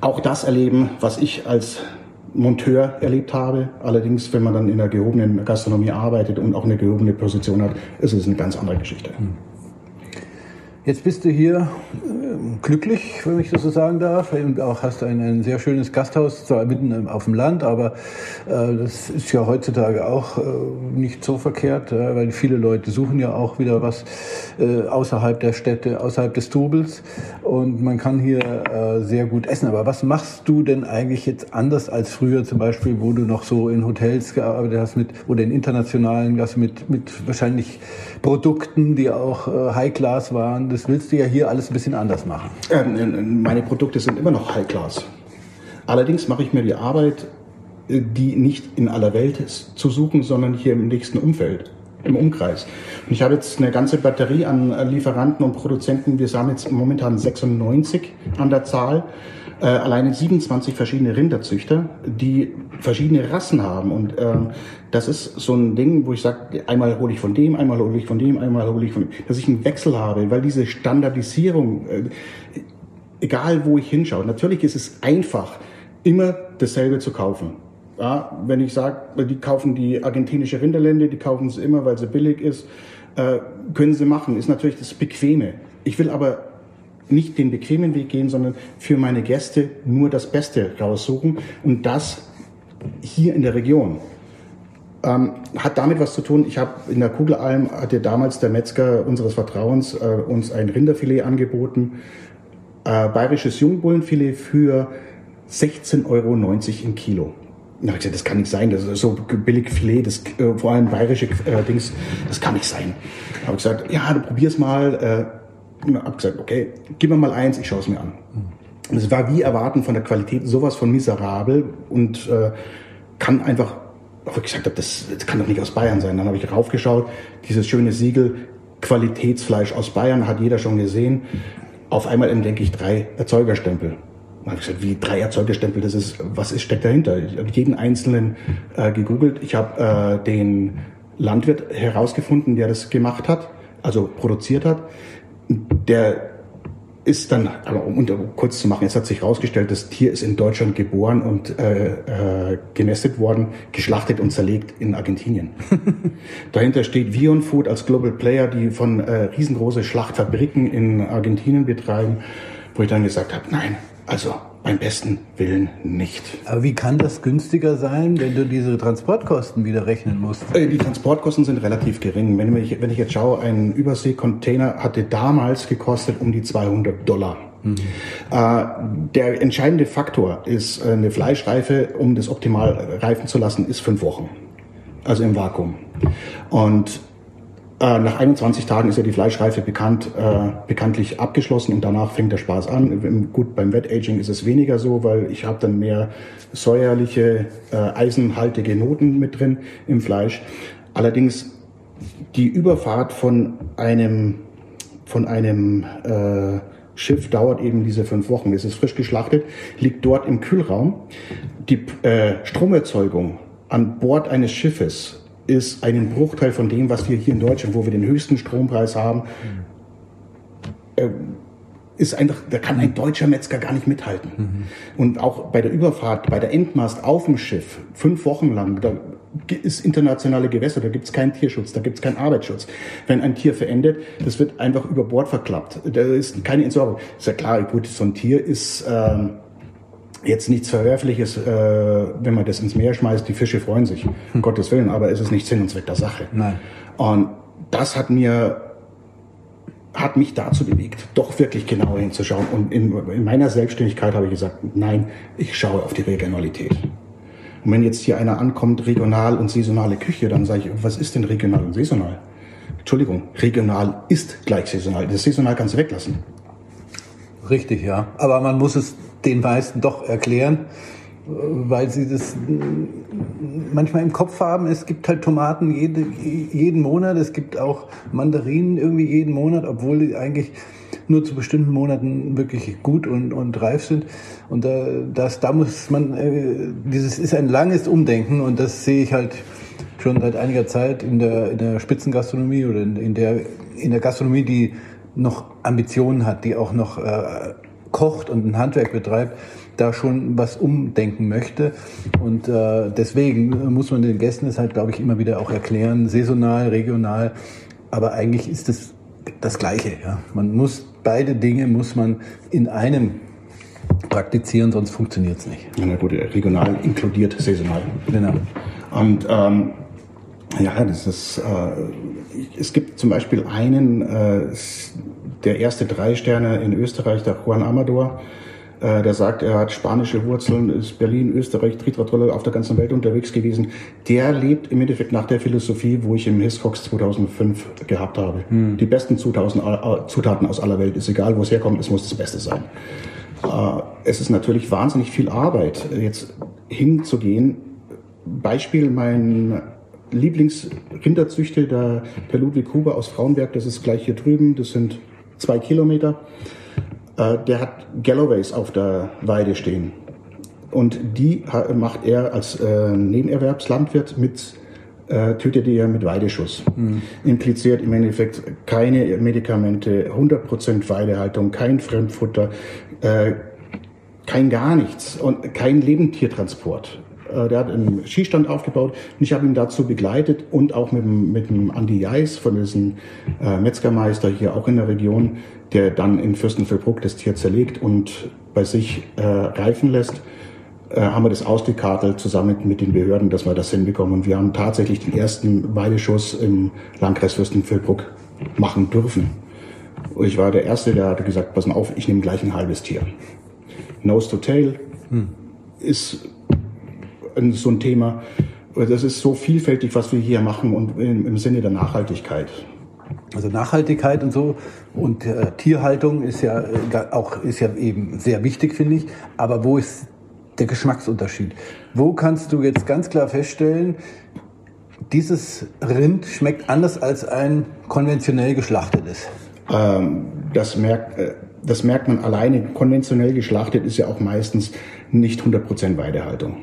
auch das erleben, was ich als Monteur erlebt habe. Allerdings, wenn man dann in der gehobenen Gastronomie arbeitet und auch eine gehobene Position hat, ist es eine ganz andere Geschichte. Hm. Jetzt bist du hier äh, glücklich, wenn ich das so sagen darf. Und auch hast ein, ein sehr schönes Gasthaus, zwar mitten auf dem Land, aber äh, das ist ja heutzutage auch äh, nicht so verkehrt, äh, weil viele Leute suchen ja auch wieder was äh, außerhalb der Städte, außerhalb des Trubels. Und man kann hier äh, sehr gut essen. Aber was machst du denn eigentlich jetzt anders als früher zum Beispiel, wo du noch so in Hotels gearbeitet hast mit oder in internationalen Gast mit, mit wahrscheinlich Produkten, die auch äh, High-Class waren? das willst du ja hier alles ein bisschen anders machen. Ähm, meine Produkte sind immer noch High Class. Allerdings mache ich mir die Arbeit, äh, die nicht in aller Welt ist, zu suchen, sondern hier im nächsten Umfeld, im Umkreis. Und ich habe jetzt eine ganze Batterie an Lieferanten und Produzenten. Wir haben jetzt momentan 96 an der Zahl äh, alleine 27 verschiedene Rinderzüchter, die verschiedene Rassen haben. Und ähm, das ist so ein Ding, wo ich sage, einmal hole ich von dem, einmal hole ich von dem, einmal hole ich von dem, dass ich einen Wechsel habe, weil diese Standardisierung, äh, egal wo ich hinschaue, natürlich ist es einfach, immer dasselbe zu kaufen. Ja, wenn ich sage, die kaufen die argentinische Rinderlende, die kaufen sie immer, weil sie billig ist, äh, können sie machen, ist natürlich das Bequeme. Ich will aber nicht den bequemen Weg gehen, sondern für meine Gäste nur das Beste raussuchen und das hier in der Region. Ähm, hat damit was zu tun. Ich habe in der Kugelalm hatte damals der Metzger unseres Vertrauens äh, uns ein Rinderfilet angeboten, äh, bayerisches Jungbullenfilet für 16,90 Euro im Kilo. Na, ich gesagt, das kann nicht sein, das ist so billig Filet, das, äh, vor allem bayerische äh, Dings, das kann nicht sein. Habe ich gesagt, ja, du probier's mal. Äh, und habe gesagt, okay, gib mir mal eins, ich schaue es mir an. Und es war wie erwarten von der Qualität sowas von miserabel und äh, kann einfach, auch ich gesagt habe, das, das kann doch nicht aus Bayern sein. Dann habe ich raufgeschaut, dieses schöne Siegel Qualitätsfleisch aus Bayern hat jeder schon gesehen. Auf einmal entdecke ich drei Erzeugerstempel. Dann habe ich gesagt, wie drei Erzeugerstempel, das ist, was ist, steckt dahinter? Ich habe jeden einzelnen äh, gegoogelt. Ich habe äh, den Landwirt herausgefunden, der das gemacht hat, also produziert hat der ist dann, aber um kurz zu machen, es hat sich herausgestellt, das Tier ist in Deutschland geboren und äh, äh, gemästet worden, geschlachtet und zerlegt in Argentinien. Dahinter steht Vion Food als Global Player, die von äh, riesengroße Schlachtfabriken in Argentinien betreiben, wo ich dann gesagt habe, nein, also beim besten Willen nicht. Aber wie kann das günstiger sein, wenn du diese Transportkosten wieder rechnen musst? Äh, die Transportkosten sind relativ gering. Wenn ich, wenn ich jetzt schaue, ein Überseekontainer hatte damals gekostet um die 200 Dollar. Mhm. Äh, der entscheidende Faktor ist äh, eine Fleischreife, um das optimal reifen zu lassen, ist fünf Wochen. Also im Vakuum. Und äh, nach 21 Tagen ist ja die Fleischreife bekannt, äh, bekanntlich abgeschlossen und danach fängt der Spaß an. Gut, beim Wet Aging ist es weniger so, weil ich habe dann mehr säuerliche, äh, eisenhaltige Noten mit drin im Fleisch. Allerdings die Überfahrt von einem, von einem äh, Schiff dauert eben diese fünf Wochen. Es ist frisch geschlachtet, liegt dort im Kühlraum. Die äh, Stromerzeugung an Bord eines Schiffes ist einen Bruchteil von dem, was wir hier in Deutschland, wo wir den höchsten Strompreis haben, äh, ist einfach, da kann ein deutscher Metzger gar nicht mithalten. Mhm. Und auch bei der Überfahrt, bei der Endmast auf dem Schiff, fünf Wochen lang, da ist internationale Gewässer, da gibt es keinen Tierschutz, da gibt es keinen Arbeitsschutz. Wenn ein Tier verendet, das wird einfach über Bord verklappt. Da ist keine Entsorgung. Ist ja klar, gut, so ein Tier ist... Ähm, jetzt nichts Verwerfliches, äh, wenn man das ins Meer schmeißt, die Fische freuen sich, um Gottes Willen, aber es ist nicht Sinn und Zweck der Sache. Nein. Und das hat mir hat mich dazu bewegt, doch wirklich genauer hinzuschauen. Und in, in meiner Selbstständigkeit habe ich gesagt, nein, ich schaue auf die Regionalität. Und wenn jetzt hier einer ankommt, regional und saisonale Küche, dann sage ich, was ist denn regional und saisonal? Entschuldigung, regional ist gleich saisonal. Das saisonal kannst du weglassen. Richtig, ja. Aber man muss es den meisten doch erklären, weil sie das manchmal im Kopf haben. Es gibt halt Tomaten jede, jeden Monat, es gibt auch Mandarinen irgendwie jeden Monat, obwohl die eigentlich nur zu bestimmten Monaten wirklich gut und, und reif sind. Und da, das, da muss man, äh, dieses ist ein langes Umdenken und das sehe ich halt schon seit einiger Zeit in der, in der Spitzengastronomie oder in, in, der, in der Gastronomie, die noch Ambitionen hat, die auch noch äh, kocht und ein Handwerk betreibt, da schon was umdenken möchte. Und äh, deswegen muss man den Gästen es halt, glaube ich, immer wieder auch erklären, saisonal, regional. Aber eigentlich ist es das Gleiche. Ja. Man muss beide Dinge muss man in einem praktizieren, sonst funktioniert es nicht. Ja, na gut, regional inkludiert saisonal. Genau. Und ähm, ja, das ist, äh, es gibt zum Beispiel einen, äh, der erste drei Sterne in Österreich, der Juan Amador, äh, der sagt, er hat spanische Wurzeln, ist Berlin, Österreich, Tritratrolle auf der ganzen Welt unterwegs gewesen. Der lebt im Endeffekt nach der Philosophie, wo ich im Hiscox 2005 gehabt habe. Hm. Die besten Zutaten, äh, Zutaten aus aller Welt, ist egal, wo es herkommt, es muss das Beste sein. Äh, es ist natürlich wahnsinnig viel Arbeit, jetzt hinzugehen. Beispiel, mein Lieblingsrinderzüchter, der, der Ludwig Huber aus Frauenberg, das ist gleich hier drüben, das sind zwei Kilometer. Äh, der hat Galloways auf der Weide stehen. Und die macht er als äh, Nebenerwerbslandwirt mit, äh, tötet er mit Weideschuss. Mhm. Impliziert im Endeffekt keine Medikamente, 100% Weidehaltung, kein Fremdfutter, äh, kein gar nichts und kein Lebendtiertransport. Äh, der hat einen Skistand aufgebaut und ich habe ihn dazu begleitet und auch mit dem, mit dem Andi Jeis von diesem äh, Metzgermeister hier auch in der Region, der dann in Fürstenfeldbruck das Tier zerlegt und bei sich äh, reifen lässt, äh, haben wir das ausgekartelt zusammen mit den Behörden, dass wir das hinbekommen. Und wir haben tatsächlich den ersten Weideschuss im Landkreis Fürstenfeldbruck machen dürfen. Und ich war der Erste, der hat gesagt, pass mal auf, ich nehme gleich ein halbes Tier. Nose to Tail hm. ist so ein Thema. Das ist so vielfältig, was wir hier machen und im, Sinne der Nachhaltigkeit. Also Nachhaltigkeit und so und äh, Tierhaltung ist ja äh, auch ist ja eben sehr wichtig, finde ich. Aber wo ist der Geschmacksunterschied? Wo kannst du jetzt ganz klar feststellen, dieses Rind schmeckt anders als ein konventionell geschlachtetes? Ähm, das merkt äh, das merkt man alleine. Konventionell geschlachtet ist ja auch meistens nicht 100% Weidehaltung.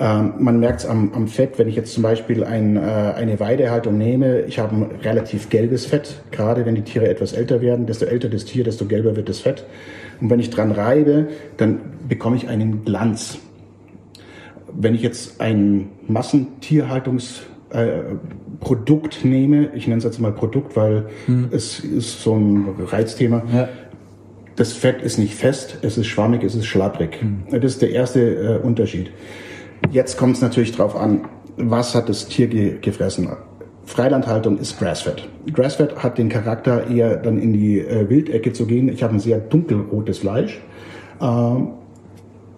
Ähm, man merkt es am, am, Fett, wenn ich jetzt zum Beispiel ein, äh, eine Weidehaltung nehme, ich habe ein relativ gelbes Fett, gerade wenn die Tiere etwas älter werden, desto älter das Tier, desto gelber wird das Fett. Und wenn ich dran reibe, dann bekomme ich einen Glanz. Wenn ich jetzt ein Massentierhaltungsprodukt äh, nehme, ich nenne es jetzt mal Produkt, weil hm. es ist so ein Reizthema, ja. Das Fett ist nicht fest, es ist schwammig, es ist schlapprig. Hm. Das ist der erste äh, Unterschied. Jetzt kommt es natürlich darauf an, was hat das Tier ge gefressen. Freilandhaltung ist Grassfed. Grassfed hat den Charakter, eher dann in die äh, Wildecke zu gehen. Ich habe ein sehr dunkelrotes Fleisch. Ähm,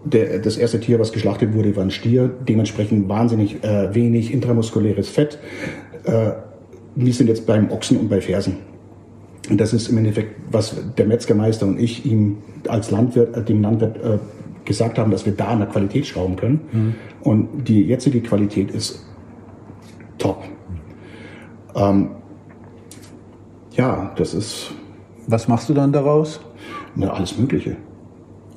der, das erste Tier, was geschlachtet wurde, war ein Stier. Dementsprechend wahnsinnig äh, wenig intramuskuläres Fett. Äh, wir sind jetzt beim Ochsen und bei Fersen. Und das ist im Endeffekt, was der Metzgermeister und ich ihm als Landwirt, äh, dem Landwirt äh, gesagt haben, dass wir da an der Qualität schrauben können. Mhm. Und die jetzige Qualität ist top. Ähm, ja, das ist. Was machst du dann daraus? Na, alles Mögliche.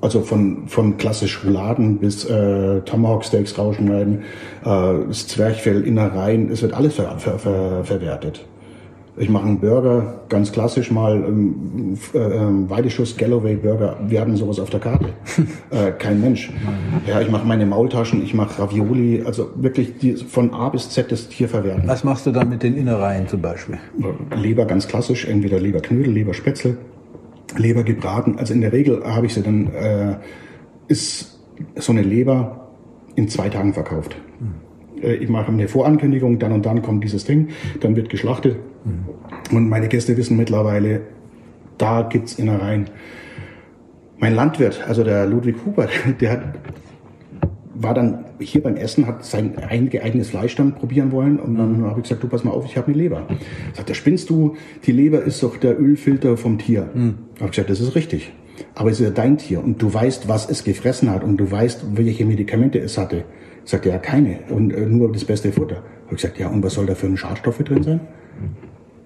Also von, von klassisch Rouladen bis äh, Tomahawk Steaks rausschneiden, äh, das Zwerchfell, Innereien, es wird alles ver, ver, ver, verwertet. Ich mache einen Burger, ganz klassisch mal, ähm, äh, ähm, Weideschuss Galloway Burger. Wir haben sowas auf der Karte. äh, kein Mensch. Ja, ich mache meine Maultaschen, ich mache Ravioli, also wirklich die, von A bis Z das Tier verwerten. Was machst du dann mit den Innereien zum Beispiel? Leber ganz klassisch, entweder Leberknödel, Leberspätzle, Leber gebraten. Also in der Regel habe ich sie dann, äh, ist so eine Leber in zwei Tagen verkauft. Äh, ich mache eine Vorankündigung, dann und dann kommt dieses Ding, dann wird geschlachtet. Mhm. Und meine Gäste wissen mittlerweile, da gibt's Innereien. Mein Landwirt, also der Ludwig Huber, der hat, war dann hier beim Essen, hat sein eigenes Fleisch dann probieren wollen und dann mhm. habe ich gesagt, du pass mal auf, ich habe eine Leber. Sagt er, spinnst du, die Leber ist doch der Ölfilter vom Tier. Mhm. Habe ich gesagt, das ist richtig. Aber es ist ja dein Tier und du weißt, was es gefressen hat und du weißt, welche Medikamente es hatte. Sagt er, ja, keine. Und äh, nur das beste Futter. Habe ich gesagt, ja, und was soll da für ein Schadstoffe drin sein?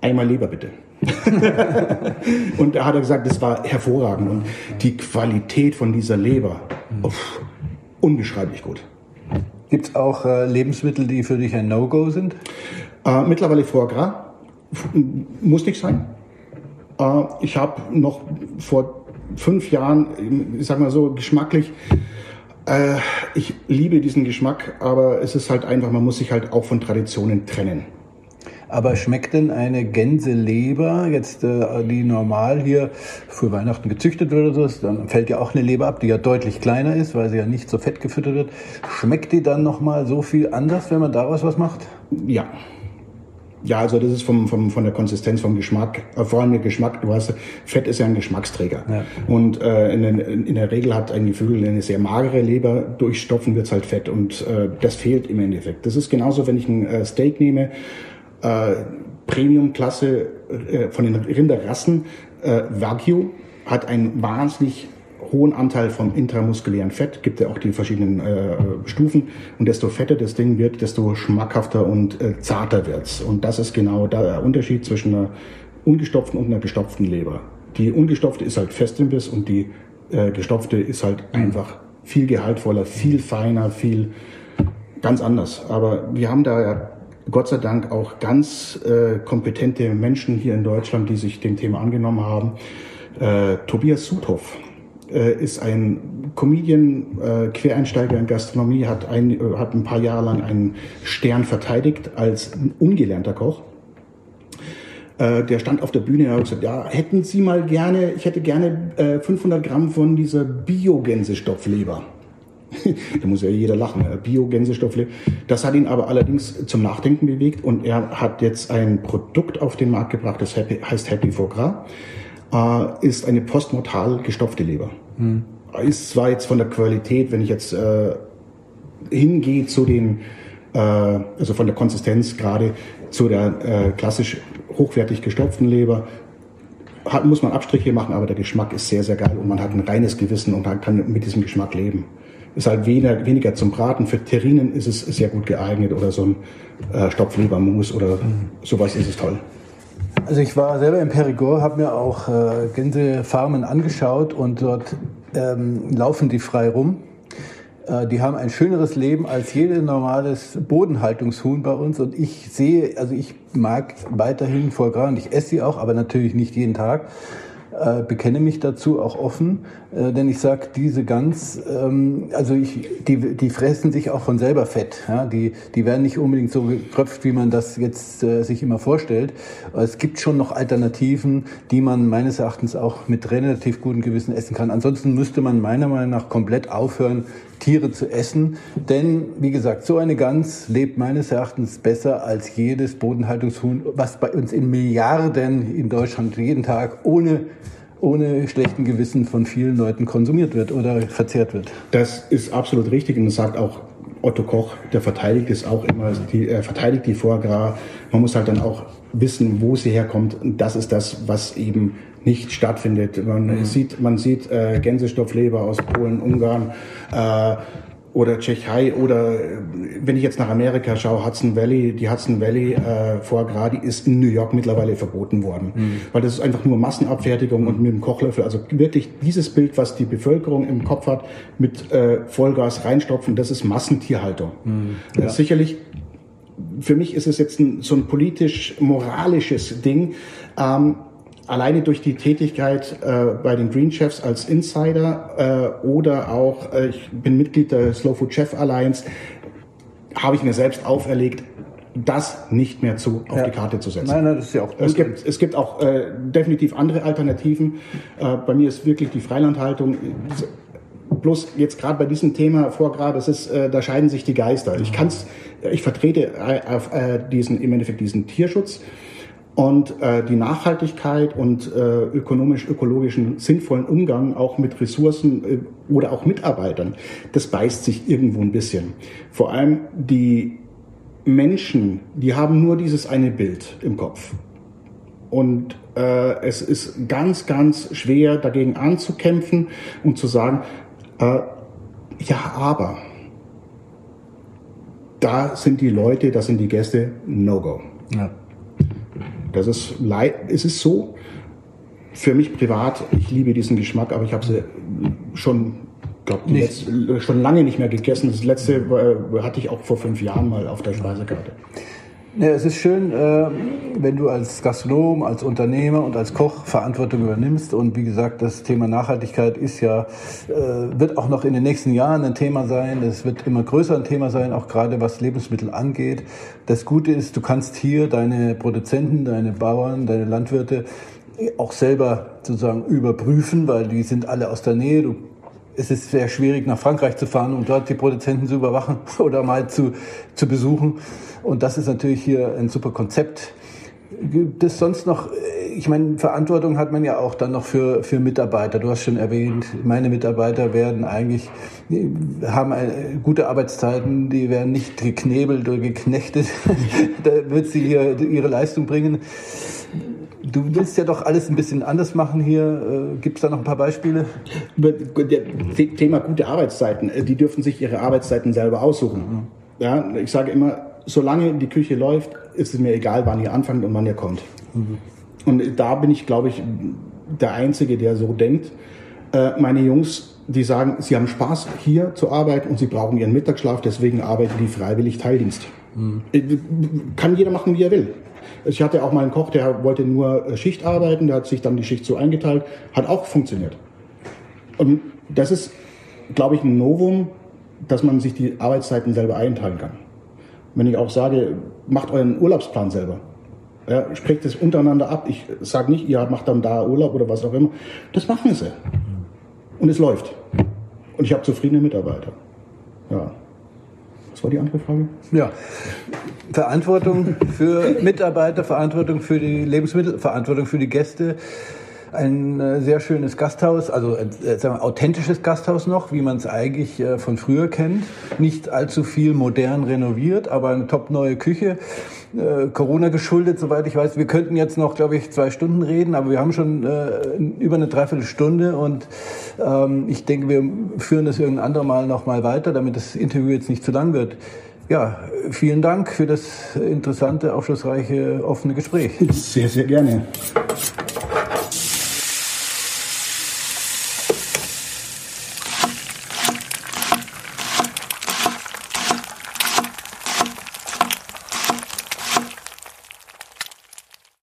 Einmal Leber bitte. und da hat er gesagt, das war hervorragend. Und die Qualität von dieser Leber, uff, unbeschreiblich gut. Gibt es auch äh, Lebensmittel, die für dich ein No-Go sind? Äh, mittlerweile Foie Gras. Muss nicht sein. Äh, ich habe noch vor fünf Jahren, ich sag mal so, geschmacklich äh, ich liebe diesen Geschmack, aber es ist halt einfach, man muss sich halt auch von Traditionen trennen. Aber schmeckt denn eine Gänseleber, jetzt äh, die normal hier für Weihnachten gezüchtet wird oder so, dann fällt ja auch eine Leber ab, die ja deutlich kleiner ist, weil sie ja nicht so fett gefüttert wird. Schmeckt die dann nochmal so viel anders, wenn man daraus was macht? Ja, ja, also das ist vom, vom, von der Konsistenz, vom Geschmack, äh, vor allem der Geschmack, du weißt, Fett ist ja ein Geschmacksträger. Ja. Und äh, in, in, der Regel hat ein Geflügel eine sehr magere Leber, durchstopfen wird's halt Fett und äh, das fehlt im Endeffekt. Das ist genauso, wenn ich ein äh, Steak nehme, äh, Premium-Klasse äh, von den Rinderrassen, äh, Wagyu, hat ein wahnsinnig hohen Anteil vom intramuskulären Fett, gibt ja auch die verschiedenen äh, Stufen. Und desto fetter das Ding wird, desto schmackhafter und äh, zarter wird's. Und das ist genau der Unterschied zwischen einer ungestopften und einer gestopften Leber. Die ungestopfte ist halt fest im Biss und die äh, gestopfte ist halt einfach viel gehaltvoller, viel feiner, viel ganz anders. Aber wir haben da ja Gott sei Dank auch ganz äh, kompetente Menschen hier in Deutschland, die sich dem Thema angenommen haben. Äh, Tobias Sudhoff äh, ist ein Comedian, äh, Quereinsteiger in Gastronomie, hat ein, äh, hat ein paar Jahre lang einen Stern verteidigt als ungelernter Koch. Äh, der stand auf der Bühne und hat gesagt, ja, hätten Sie mal gerne, ich hätte gerne äh, 500 Gramm von dieser Bio-Gänsestoffleber. da muss ja jeder lachen, äh, Bio-Gänsestoffleber. Das hat ihn aber allerdings zum Nachdenken bewegt und er hat jetzt ein Produkt auf den Markt gebracht, das heißt Happy Foie Gras äh, ist eine postmortal gestopfte Leber. Hm. Ist zwar jetzt von der Qualität, wenn ich jetzt äh, hingehe zu den, äh, also von der Konsistenz gerade zu der äh, klassisch hochwertig gestopften Leber, hat, muss man Abstriche machen, aber der Geschmack ist sehr, sehr geil und man hat ein reines Gewissen und kann mit diesem Geschmack leben. Ist halt weniger, weniger zum Braten. Für Terrinen ist es sehr gut geeignet oder so ein äh, Stopflebermus oder mhm. sowas ist es toll. Also ich war selber in Perigord, habe mir auch äh, Gänsefarmen angeschaut und dort ähm, laufen die frei rum. Äh, die haben ein schöneres Leben als jedes normales Bodenhaltungshuhn bei uns. Und ich sehe, also ich mag weiterhin Foie Gras und ich esse sie auch, aber natürlich nicht jeden Tag äh, bekenne mich dazu auch offen, äh, denn ich sage, diese Gans, ähm, also ich, die, die fressen sich auch von selber Fett. Ja? Die, die werden nicht unbedingt so gekröpft, wie man das jetzt äh, sich immer vorstellt. Es gibt schon noch Alternativen, die man meines Erachtens auch mit relativ gutem Gewissen essen kann. Ansonsten müsste man meiner Meinung nach komplett aufhören, Tiere zu essen. Denn, wie gesagt, so eine Gans lebt meines Erachtens besser als jedes Bodenhaltungshuhn, was bei uns in Milliarden in Deutschland jeden Tag ohne ohne schlechten Gewissen von vielen Leuten konsumiert wird oder verzehrt wird. Das ist absolut richtig und das sagt auch Otto Koch, der verteidigt es auch immer, die, er verteidigt die Foie Man muss halt dann auch wissen, wo sie herkommt und das ist das, was eben nicht stattfindet. Man mhm. sieht, man sieht äh, Gänsestoffleber aus Polen, Ungarn äh, oder Tschechei oder äh, wenn ich jetzt nach Amerika schaue, Hudson Valley, die Hudson Valley äh, Gras, die ist in New York mittlerweile verboten worden, mhm. weil das ist einfach nur Massenabfertigung und mit dem Kochlöffel. Also wirklich dieses Bild, was die Bevölkerung im Kopf hat, mit äh, Vollgas reinstopfen, das ist Massentierhaltung. Mhm. Ja. sicherlich für mich ist es jetzt ein, so ein politisch-moralisches Ding. Ähm, alleine durch die Tätigkeit äh, bei den Green Chefs als Insider äh, oder auch, äh, ich bin Mitglied der Slow Food Chef Alliance, habe ich mir selbst auferlegt, das nicht mehr zu, auf ja. die Karte zu setzen. Nein, nein, das ist ja auch gut. Es gibt, es gibt auch äh, definitiv andere Alternativen. Äh, bei mir ist wirklich die Freilandhaltung. Bloß jetzt gerade bei diesem Thema Vorgrad, das ist, äh, da scheiden sich die Geister. Ich kann's, ich vertrete äh, äh, diesen im Endeffekt diesen Tierschutz und äh, die Nachhaltigkeit und äh, ökonomisch-ökologischen sinnvollen Umgang auch mit Ressourcen äh, oder auch Mitarbeitern, das beißt sich irgendwo ein bisschen. Vor allem die Menschen, die haben nur dieses eine Bild im Kopf. Und äh, es ist ganz, ganz schwer dagegen anzukämpfen und zu sagen, äh, ja, aber da sind die Leute, da sind die Gäste, no go. Ja. Das ist, es ist so, für mich privat, ich liebe diesen Geschmack, aber ich habe sie schon, glaub, schon lange nicht mehr gegessen. Das letzte äh, hatte ich auch vor fünf Jahren mal auf der Speisekarte. Ja, es ist schön, äh, wenn du als Gastronom, als Unternehmer und als Koch Verantwortung übernimmst. Und wie gesagt, das Thema Nachhaltigkeit ist ja, äh, wird auch noch in den nächsten Jahren ein Thema sein. Es wird immer größer ein Thema sein, auch gerade was Lebensmittel angeht. Das Gute ist, du kannst hier deine Produzenten, deine Bauern, deine Landwirte auch selber sozusagen überprüfen, weil die sind alle aus der Nähe. Du es ist sehr schwierig, nach Frankreich zu fahren und dort die Produzenten zu überwachen oder mal zu, zu besuchen. Und das ist natürlich hier ein super Konzept. Gibt es sonst noch, ich meine, Verantwortung hat man ja auch dann noch für, für Mitarbeiter. Du hast schon erwähnt, meine Mitarbeiter werden eigentlich, haben gute Arbeitszeiten, die werden nicht geknebelt oder geknechtet. da wird sie hier ihre Leistung bringen. Du willst ja doch alles ein bisschen anders machen hier. Äh, Gibt es da noch ein paar Beispiele? Thema gute Arbeitszeiten. Äh, die dürfen sich ihre Arbeitszeiten selber aussuchen. Mhm. Ja, ich sage immer, solange die Küche läuft, ist es mir egal, wann ihr anfangt und wann ihr kommt. Mhm. Und da bin ich, glaube ich, der Einzige, der so denkt. Äh, meine Jungs, die sagen, sie haben Spaß hier zu arbeiten und sie brauchen ihren Mittagsschlaf, deswegen arbeiten die freiwillig Teildienst. Mhm. Kann jeder machen, wie er will. Ich hatte auch mal einen Koch, der wollte nur äh, Schicht arbeiten, der hat sich dann die Schicht so eingeteilt, hat auch funktioniert. Und das ist, glaube ich, ein Novum, dass man sich die Arbeitszeiten selber einteilen kann. Wenn ich auch sage, macht euren Urlaubsplan selber. Ja, sprecht es untereinander ab. Ich sage nicht, ihr macht dann da Urlaub oder was auch immer. Das machen sie. Und es läuft. Und ich habe zufriedene Mitarbeiter. Ja. Was war die andere Frage? Ja. Verantwortung für Mitarbeiter, Verantwortung für die Lebensmittel, Verantwortung für die Gäste. Ein äh, sehr schönes Gasthaus, also äh, sagen wir, authentisches Gasthaus noch, wie man es eigentlich äh, von früher kennt. Nicht allzu viel modern renoviert, aber eine top neue Küche. Corona geschuldet, soweit ich weiß. Wir könnten jetzt noch, glaube ich, zwei Stunden reden, aber wir haben schon äh, über eine Dreiviertelstunde und ähm, ich denke, wir führen das irgendein andermal noch mal weiter, damit das Interview jetzt nicht zu lang wird. Ja, vielen Dank für das interessante, aufschlussreiche, offene Gespräch. Sehr, sehr gerne.